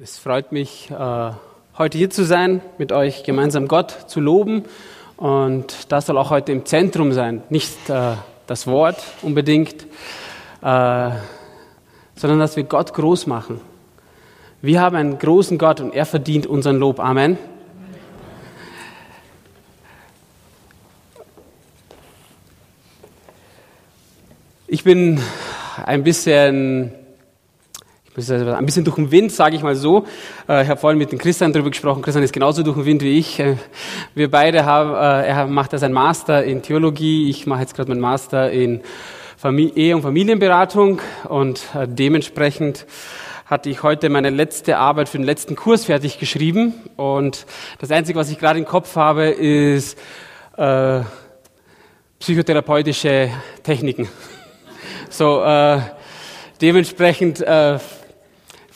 Es freut mich, äh, heute hier zu sein, mit euch gemeinsam Gott zu loben. Und das soll auch heute im Zentrum sein. Nicht äh, das Wort unbedingt, äh, sondern dass wir Gott groß machen. Wir haben einen großen Gott und er verdient unseren Lob. Amen. Ich bin ein bisschen ein bisschen durch den Wind, sage ich mal so. Äh, ich habe vorhin mit dem Christian darüber gesprochen. Christian ist genauso durch den Wind wie ich. Äh, wir beide haben, äh, er macht ja seinen Master in Theologie. Ich mache jetzt gerade meinen Master in Ehe- und Familienberatung und dementsprechend hatte ich heute meine letzte Arbeit für den letzten Kurs fertig geschrieben und das Einzige, was ich gerade im Kopf habe, ist äh, psychotherapeutische Techniken. So, äh, dementsprechend äh,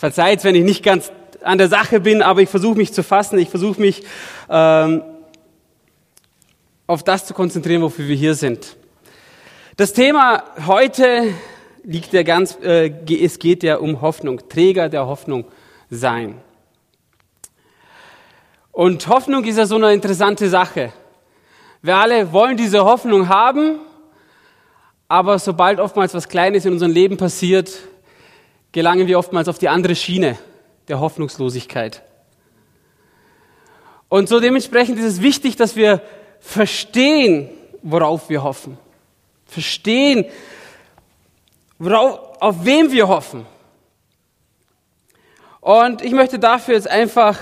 Verzeiht, wenn ich nicht ganz an der Sache bin, aber ich versuche mich zu fassen, ich versuche mich ähm, auf das zu konzentrieren, wofür wir hier sind. Das Thema heute liegt ja ganz, äh, es geht ja um Hoffnung, Träger der Hoffnung sein. Und Hoffnung ist ja so eine interessante Sache. Wir alle wollen diese Hoffnung haben, aber sobald oftmals was Kleines in unserem Leben passiert, gelangen wir oftmals auf die andere Schiene der Hoffnungslosigkeit. Und so dementsprechend ist es wichtig, dass wir verstehen, worauf wir hoffen. Verstehen, worauf, auf wem wir hoffen. Und ich möchte dafür jetzt einfach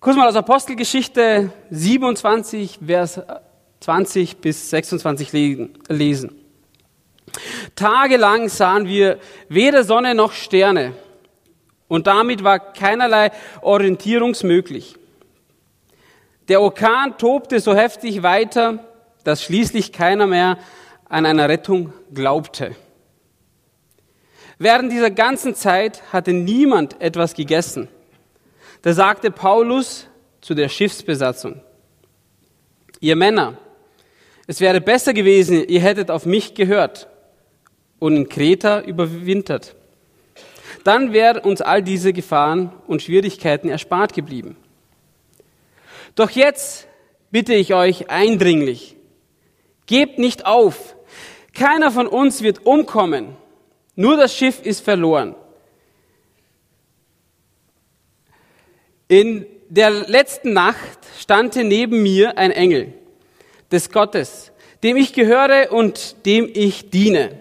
kurz mal aus Apostelgeschichte 27, Vers 20 bis 26 lesen. Tagelang sahen wir weder Sonne noch Sterne und damit war keinerlei Orientierungsmöglich. Der Orkan tobte so heftig weiter, dass schließlich keiner mehr an einer Rettung glaubte. Während dieser ganzen Zeit hatte niemand etwas gegessen. Da sagte Paulus zu der Schiffsbesatzung, ihr Männer, es wäre besser gewesen, ihr hättet auf mich gehört und in Kreta überwintert. Dann wären uns all diese Gefahren und Schwierigkeiten erspart geblieben. Doch jetzt bitte ich euch eindringlich, gebt nicht auf. Keiner von uns wird umkommen. Nur das Schiff ist verloren. In der letzten Nacht stand neben mir ein Engel des Gottes, dem ich gehöre und dem ich diene.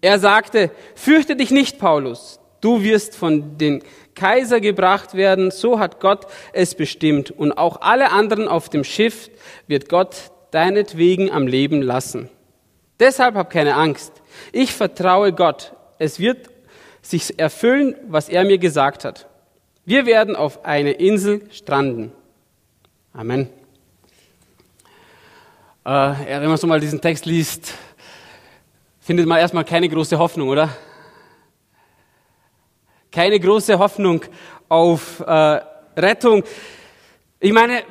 Er sagte, fürchte dich nicht, Paulus, du wirst von den Kaiser gebracht werden, so hat Gott es bestimmt, und auch alle anderen auf dem Schiff wird Gott deinetwegen am Leben lassen. Deshalb hab keine Angst. Ich vertraue Gott. Es wird sich erfüllen, was er mir gesagt hat. Wir werden auf eine Insel stranden. Amen. Äh, wenn man so mal diesen Text liest, findet man erstmal keine große Hoffnung, oder? Keine große Hoffnung auf äh, Rettung. Ich meine,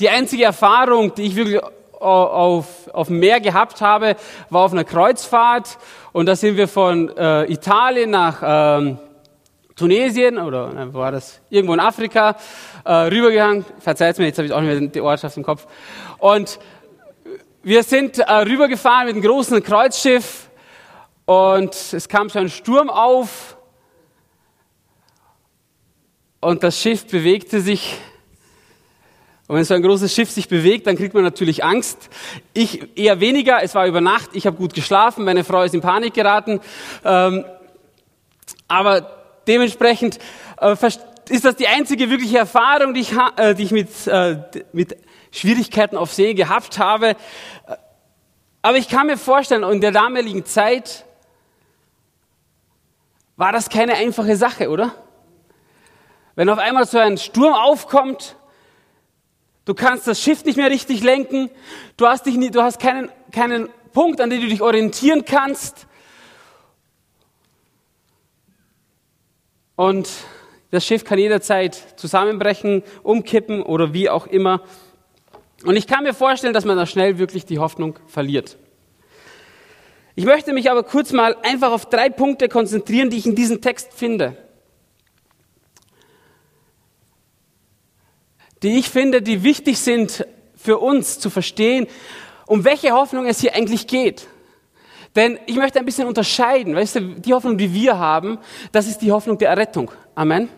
die einzige Erfahrung, die ich wirklich auf, auf dem Meer gehabt habe, war auf einer Kreuzfahrt. Und da sind wir von äh, Italien nach ähm, Tunesien oder äh, war das irgendwo in Afrika äh, rübergegangen. Verzeiht mir, jetzt habe ich auch nicht mehr die Ortschaft im Kopf. Und wir sind äh, rübergefahren mit einem großen Kreuzschiff und es kam so ein Sturm auf und das Schiff bewegte sich. Und wenn so ein großes Schiff sich bewegt, dann kriegt man natürlich Angst. Ich eher weniger, es war über Nacht, ich habe gut geschlafen, meine Frau ist in Panik geraten. Ähm, aber dementsprechend äh, ist das die einzige wirkliche Erfahrung, die ich, äh, die ich mit, äh, mit Schwierigkeiten auf See gehabt habe. Aber ich kann mir vorstellen, in der damaligen Zeit war das keine einfache Sache, oder? Wenn auf einmal so ein Sturm aufkommt, du kannst das Schiff nicht mehr richtig lenken, du hast, dich nie, du hast keinen, keinen Punkt, an dem du dich orientieren kannst. Und das Schiff kann jederzeit zusammenbrechen, umkippen oder wie auch immer. Und ich kann mir vorstellen, dass man da schnell wirklich die Hoffnung verliert. Ich möchte mich aber kurz mal einfach auf drei Punkte konzentrieren, die ich in diesem Text finde. Die ich finde, die wichtig sind für uns zu verstehen, um welche Hoffnung es hier eigentlich geht. Denn ich möchte ein bisschen unterscheiden, weißt du, die Hoffnung, die wir haben, das ist die Hoffnung der Errettung. Amen.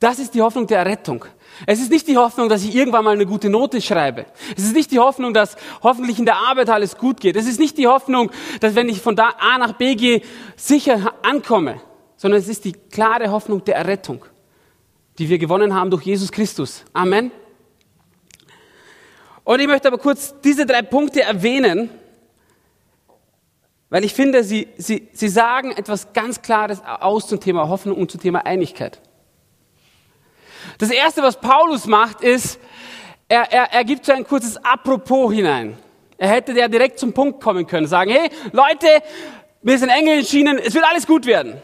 Das ist die Hoffnung der Errettung. Es ist nicht die Hoffnung, dass ich irgendwann mal eine gute Note schreibe. Es ist nicht die Hoffnung, dass hoffentlich in der Arbeit alles gut geht. Es ist nicht die Hoffnung, dass wenn ich von da A nach B gehe, sicher ankomme. Sondern es ist die klare Hoffnung der Errettung, die wir gewonnen haben durch Jesus Christus. Amen. Und ich möchte aber kurz diese drei Punkte erwähnen, weil ich finde, sie, sie, sie sagen etwas ganz Klares aus zum Thema Hoffnung und zum Thema Einigkeit. Das Erste, was Paulus macht, ist, er, er, er gibt so ein kurzes Apropos hinein. Er hätte ja direkt zum Punkt kommen können, sagen, hey Leute, wir sind Engel entschieden, es wird alles gut werden.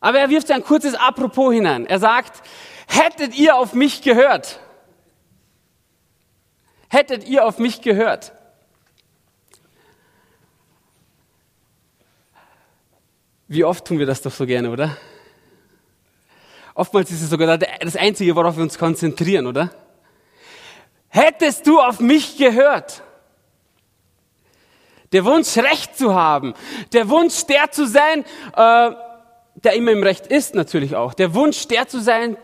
Aber er wirft so ein kurzes Apropos hinein. Er sagt, hättet ihr auf mich gehört? Hättet ihr auf mich gehört? Wie oft tun wir das doch so gerne, oder? Oftmals ist es sogar das Einzige, worauf wir uns konzentrieren, oder? Hättest du auf mich gehört? Der Wunsch, Recht zu haben. Der Wunsch, der zu sein, äh, der immer im Recht ist natürlich auch. Der Wunsch, der zu sein,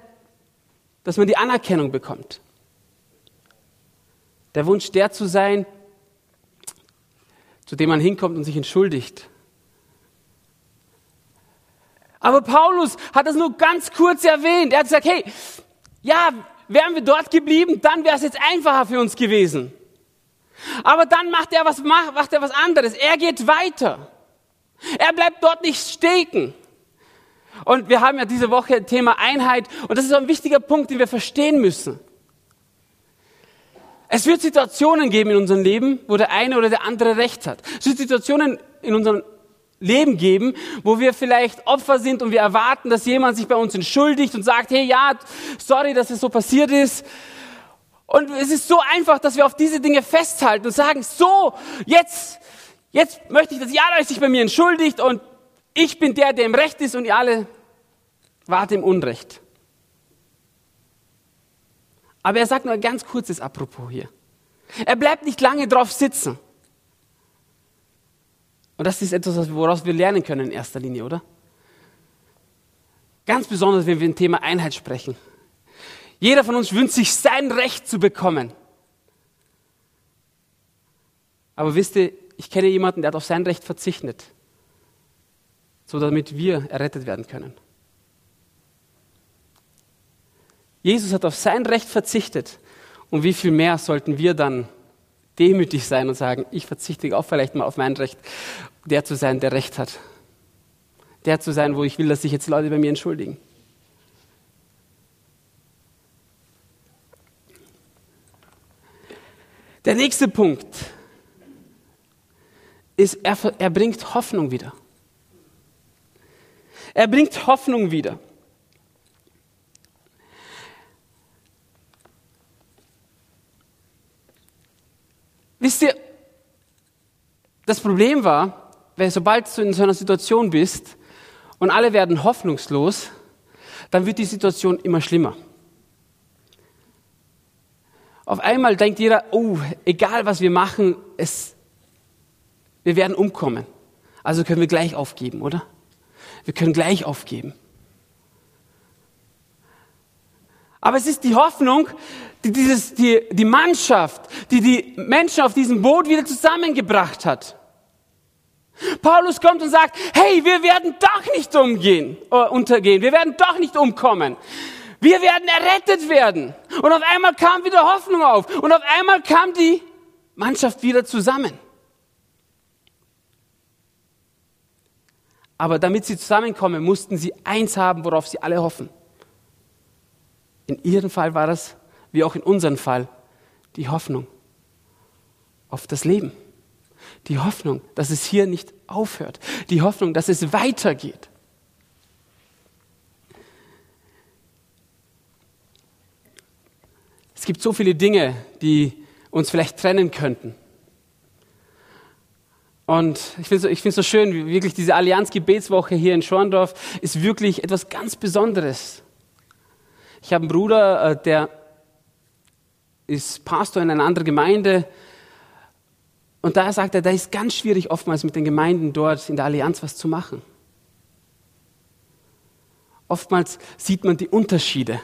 dass man die Anerkennung bekommt. Der Wunsch, der zu sein, zu dem man hinkommt und sich entschuldigt. Aber Paulus hat das nur ganz kurz erwähnt. Er hat gesagt, hey, ja, wären wir dort geblieben, dann wäre es jetzt einfacher für uns gewesen. Aber dann macht er was, macht er was anderes. Er geht weiter. Er bleibt dort nicht stecken. Und wir haben ja diese Woche Thema Einheit. Und das ist ein wichtiger Punkt, den wir verstehen müssen. Es wird Situationen geben in unserem Leben, wo der eine oder der andere Recht hat. Es wird Situationen in unserem Leben geben, wo wir vielleicht Opfer sind und wir erwarten, dass jemand sich bei uns entschuldigt und sagt, hey, ja, sorry, dass es so passiert ist. Und es ist so einfach, dass wir auf diese Dinge festhalten und sagen, so, jetzt, jetzt möchte ich, dass ihr alle sich bei mir entschuldigt und ich bin der, der im Recht ist und ihr alle wart im Unrecht. Aber er sagt nur ein ganz kurzes Apropos hier. Er bleibt nicht lange drauf sitzen. Und das ist etwas, woraus wir lernen können in erster Linie, oder? Ganz besonders, wenn wir ein Thema Einheit sprechen. Jeder von uns wünscht sich sein Recht zu bekommen. Aber wisst ihr, ich kenne jemanden, der hat auf sein Recht verzichtet, so damit wir errettet werden können. Jesus hat auf sein Recht verzichtet. Und wie viel mehr sollten wir dann demütig sein und sagen, ich verzichte auch vielleicht mal auf mein Recht, der zu sein, der Recht hat. Der zu sein, wo ich will, dass sich jetzt Leute bei mir entschuldigen. Der nächste Punkt ist, er, er bringt Hoffnung wieder. Er bringt Hoffnung wieder. Wisst ihr, das Problem war, sobald du in so einer Situation bist und alle werden hoffnungslos, dann wird die Situation immer schlimmer. Auf einmal denkt jeder, oh, egal was wir machen, es, wir werden umkommen. Also können wir gleich aufgeben, oder? Wir können gleich aufgeben. Aber es ist die Hoffnung, die dieses, die, die Mannschaft, die die Menschen auf diesem Boot wieder zusammengebracht hat. Paulus kommt und sagt, hey, wir werden doch nicht umgehen, äh, untergehen, wir werden doch nicht umkommen. Wir werden errettet werden. Und auf einmal kam wieder Hoffnung auf. Und auf einmal kam die Mannschaft wieder zusammen. Aber damit sie zusammenkommen, mussten sie eins haben, worauf sie alle hoffen. In ihrem Fall war das, wie auch in unserem Fall, die Hoffnung auf das Leben. Die Hoffnung, dass es hier nicht aufhört. Die Hoffnung, dass es weitergeht. Es gibt so viele Dinge, die uns vielleicht trennen könnten. Und ich finde es so, so schön, wirklich diese Allianz-Gebetswoche hier in Schorndorf ist wirklich etwas ganz Besonderes. Ich habe einen Bruder, äh, der ist Pastor in einer anderen Gemeinde. Und da sagt er, da ist ganz schwierig oftmals mit den Gemeinden dort in der Allianz was zu machen. Oftmals sieht man die Unterschiede.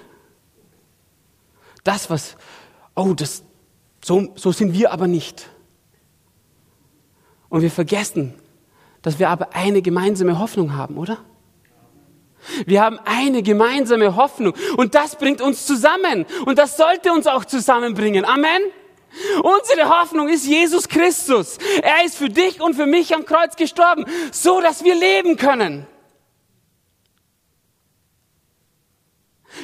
Das, was, oh, das, so, so sind wir aber nicht. Und wir vergessen, dass wir aber eine gemeinsame Hoffnung haben, oder? Wir haben eine gemeinsame Hoffnung und das bringt uns zusammen und das sollte uns auch zusammenbringen. Amen. Unsere Hoffnung ist Jesus Christus. Er ist für dich und für mich am Kreuz gestorben, so dass wir leben können.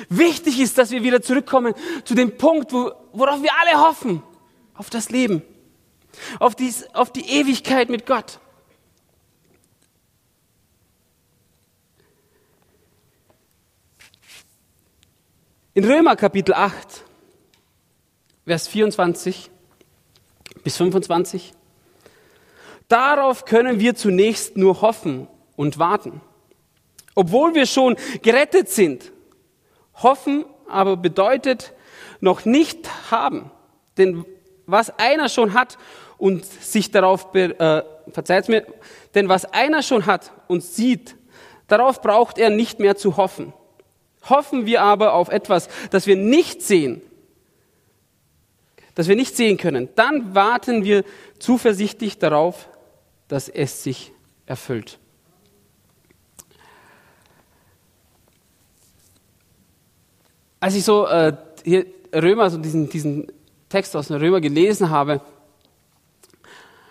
Wichtig ist, dass wir wieder zurückkommen zu dem Punkt, wo, worauf wir alle hoffen, auf das Leben, auf, dies, auf die Ewigkeit mit Gott. In Römer Kapitel 8, Vers 24 bis 25, darauf können wir zunächst nur hoffen und warten. Obwohl wir schon gerettet sind, hoffen aber bedeutet noch nicht haben. Denn was einer schon hat und sich darauf, äh, verzeiht mir, denn was einer schon hat und sieht, darauf braucht er nicht mehr zu hoffen. Hoffen wir aber auf etwas, das wir nicht sehen, das wir nicht sehen können, dann warten wir zuversichtlich darauf, dass es sich erfüllt. Als ich so äh, hier Römer, so diesen, diesen Text aus den Römer gelesen habe,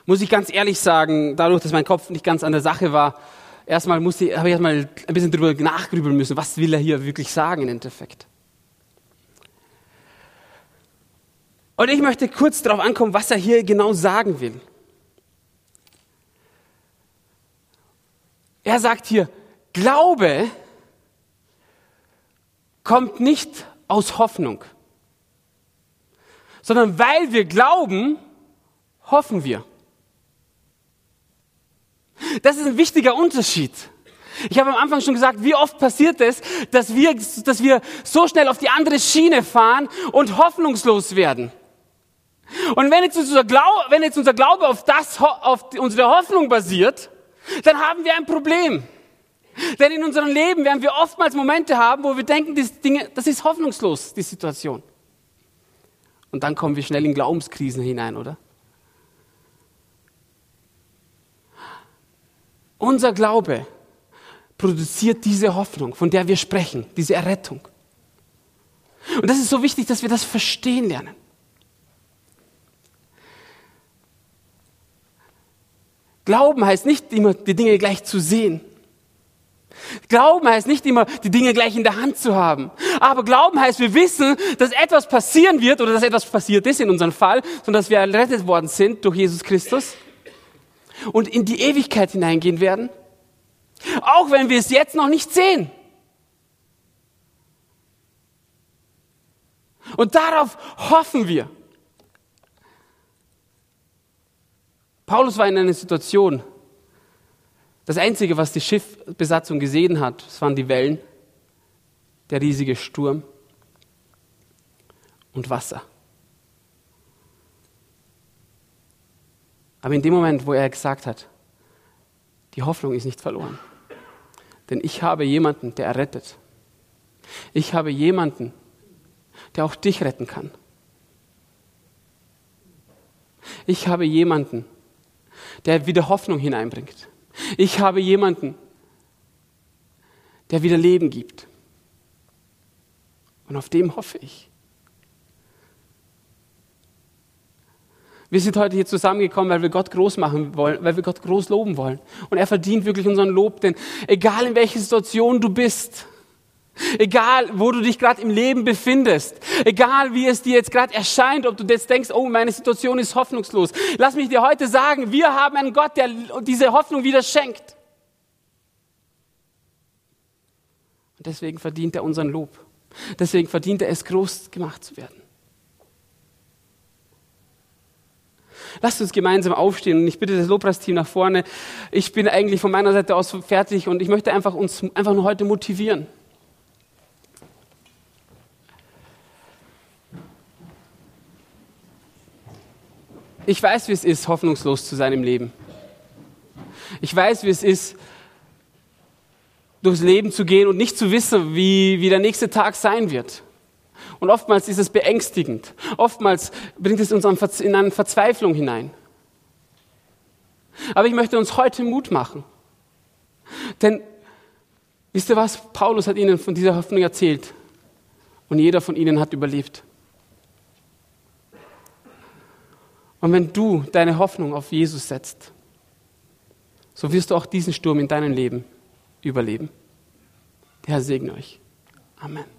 muss ich ganz ehrlich sagen, dadurch, dass mein Kopf nicht ganz an der Sache war, erstmal musste habe ich erstmal ein bisschen drüber nachgrübeln müssen, was will er hier wirklich sagen im Endeffekt. Und ich möchte kurz darauf ankommen, was er hier genau sagen will. Er sagt hier, Glaube kommt nicht aus Hoffnung, sondern weil wir glauben, hoffen wir. Das ist ein wichtiger Unterschied. Ich habe am Anfang schon gesagt, wie oft passiert es, dass wir, dass wir so schnell auf die andere Schiene fahren und hoffnungslos werden. Und wenn jetzt unser Glaube, wenn jetzt unser Glaube auf das, auf unsere Hoffnung basiert, dann haben wir ein Problem. Denn in unserem Leben werden wir oftmals Momente haben, wo wir denken, das, Dinge, das ist hoffnungslos, die Situation. Und dann kommen wir schnell in Glaubenskrisen hinein, oder? Unser Glaube produziert diese Hoffnung, von der wir sprechen, diese Errettung. Und das ist so wichtig, dass wir das verstehen lernen. Glauben heißt nicht immer, die Dinge gleich zu sehen. Glauben heißt nicht immer, die Dinge gleich in der Hand zu haben. Aber Glauben heißt, wir wissen, dass etwas passieren wird oder dass etwas passiert ist in unserem Fall, sondern dass wir errettet worden sind durch Jesus Christus und in die Ewigkeit hineingehen werden, auch wenn wir es jetzt noch nicht sehen. Und darauf hoffen wir. Paulus war in einer Situation, das Einzige, was die Schiffbesatzung gesehen hat, das waren die Wellen, der riesige Sturm und Wasser. Aber in dem Moment, wo er gesagt hat, die Hoffnung ist nicht verloren. Denn ich habe jemanden, der errettet. Ich habe jemanden, der auch dich retten kann. Ich habe jemanden, der wieder Hoffnung hineinbringt. Ich habe jemanden, der wieder Leben gibt. Und auf dem hoffe ich. Wir sind heute hier zusammengekommen, weil wir Gott groß machen wollen, weil wir Gott groß loben wollen. Und er verdient wirklich unseren Lob, denn egal in welcher Situation du bist, egal wo du dich gerade im Leben befindest, egal wie es dir jetzt gerade erscheint, ob du jetzt denkst, oh, meine Situation ist hoffnungslos, lass mich dir heute sagen, wir haben einen Gott, der diese Hoffnung wieder schenkt. Und deswegen verdient er unseren Lob. Deswegen verdient er es, groß gemacht zu werden. Lasst uns gemeinsam aufstehen und ich bitte das Lobpreisteam nach vorne. Ich bin eigentlich von meiner Seite aus fertig und ich möchte einfach uns einfach nur heute motivieren. Ich weiß, wie es ist, hoffnungslos zu sein im Leben. Ich weiß, wie es ist, durchs Leben zu gehen und nicht zu wissen, wie, wie der nächste Tag sein wird. Und oftmals ist es beängstigend. Oftmals bringt es uns in eine Verzweiflung hinein. Aber ich möchte uns heute Mut machen. Denn wisst ihr was? Paulus hat ihnen von dieser Hoffnung erzählt. Und jeder von ihnen hat überlebt. Und wenn du deine Hoffnung auf Jesus setzt, so wirst du auch diesen Sturm in deinem Leben überleben. Der Herr segne euch. Amen.